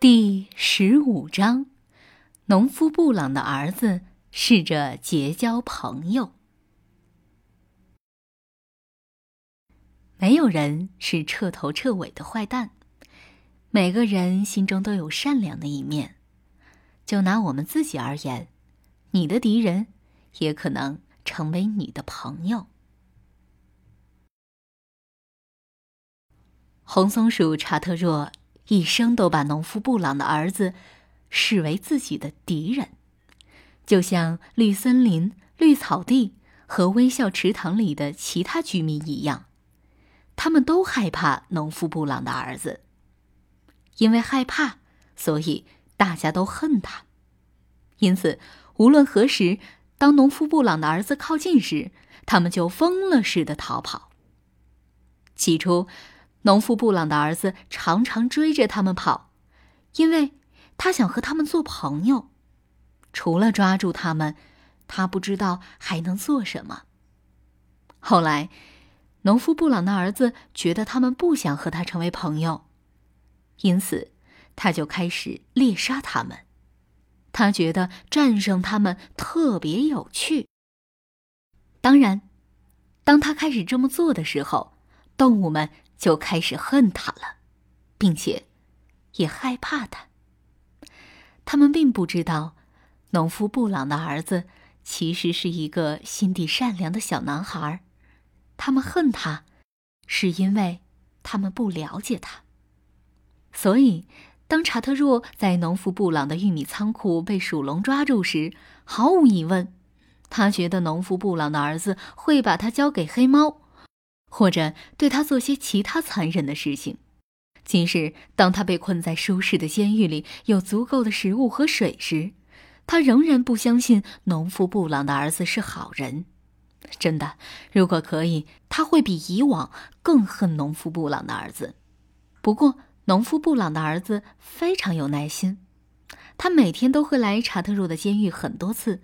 第十五章：农夫布朗的儿子试着结交朋友。没有人是彻头彻尾的坏蛋，每个人心中都有善良的一面。就拿我们自己而言，你的敌人也可能成为你的朋友。红松鼠查特若。一生都把农夫布朗的儿子视为自己的敌人，就像绿森林、绿草地和微笑池塘里的其他居民一样，他们都害怕农夫布朗的儿子。因为害怕，所以大家都恨他。因此，无论何时，当农夫布朗的儿子靠近时，他们就疯了似的逃跑。起初。农夫布朗的儿子常常追着他们跑，因为他想和他们做朋友。除了抓住他们，他不知道还能做什么。后来，农夫布朗的儿子觉得他们不想和他成为朋友，因此他就开始猎杀他们。他觉得战胜他们特别有趣。当然，当他开始这么做的时候，动物们。就开始恨他了，并且也害怕他。他们并不知道，农夫布朗的儿子其实是一个心地善良的小男孩。他们恨他，是因为他们不了解他。所以，当查特若在农夫布朗的玉米仓库被鼠笼抓住时，毫无疑问，他觉得农夫布朗的儿子会把他交给黑猫。或者对他做些其他残忍的事情，即使当他被困在舒适的监狱里，有足够的食物和水时，他仍然不相信农夫布朗的儿子是好人。真的，如果可以，他会比以往更恨农夫布朗的儿子。不过，农夫布朗的儿子非常有耐心，他每天都会来查特若的监狱很多次，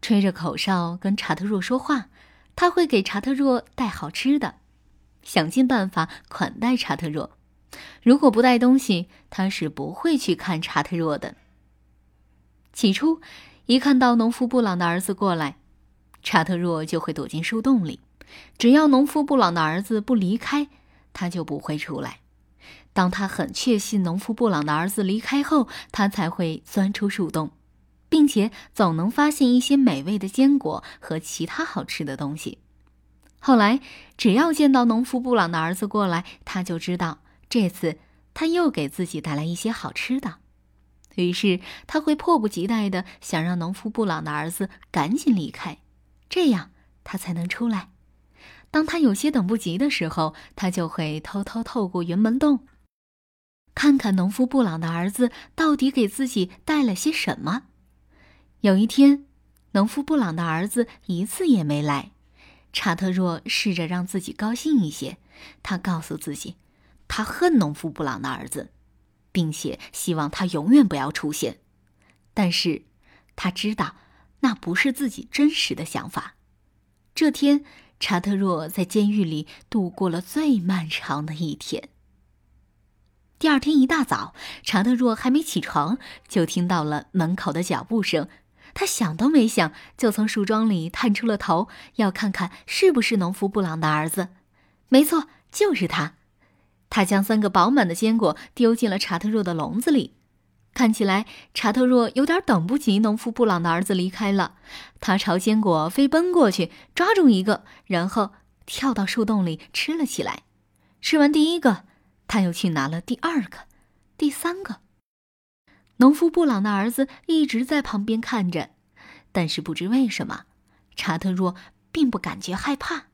吹着口哨跟查特若说话。他会给查特若带好吃的，想尽办法款待查特若。如果不带东西，他是不会去看查特若的。起初，一看到农夫布朗的儿子过来，查特若就会躲进树洞里。只要农夫布朗的儿子不离开，他就不会出来。当他很确信农夫布朗的儿子离开后，他才会钻出树洞。并且总能发现一些美味的坚果和其他好吃的东西。后来，只要见到农夫布朗的儿子过来，他就知道这次他又给自己带来一些好吃的。于是，他会迫不及待的想让农夫布朗的儿子赶紧离开，这样他才能出来。当他有些等不及的时候，他就会偷偷透过云门洞，看看农夫布朗的儿子到底给自己带了些什么。有一天，农夫布朗的儿子一次也没来。查特若试着让自己高兴一些，他告诉自己，他恨农夫布朗的儿子，并且希望他永远不要出现。但是，他知道那不是自己真实的想法。这天，查特若在监狱里度过了最漫长的一天。第二天一大早，查特若还没起床，就听到了门口的脚步声。他想都没想，就从树桩里探出了头，要看看是不是农夫布朗的儿子。没错，就是他。他将三个饱满的坚果丢进了查特若的笼子里。看起来，查特若有点等不及农夫布朗的儿子离开了。他朝坚果飞奔过去，抓住一个，然后跳到树洞里吃了起来。吃完第一个，他又去拿了第二个、第三个。农夫布朗的儿子一直在旁边看着，但是不知为什么，查特若并不感觉害怕。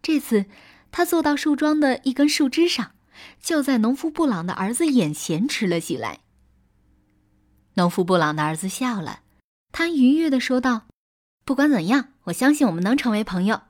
这次，他坐到树桩的一根树枝上，就在农夫布朗的儿子眼前吃了起来。农夫布朗的儿子笑了，他愉悦的说道：“不管怎样，我相信我们能成为朋友。”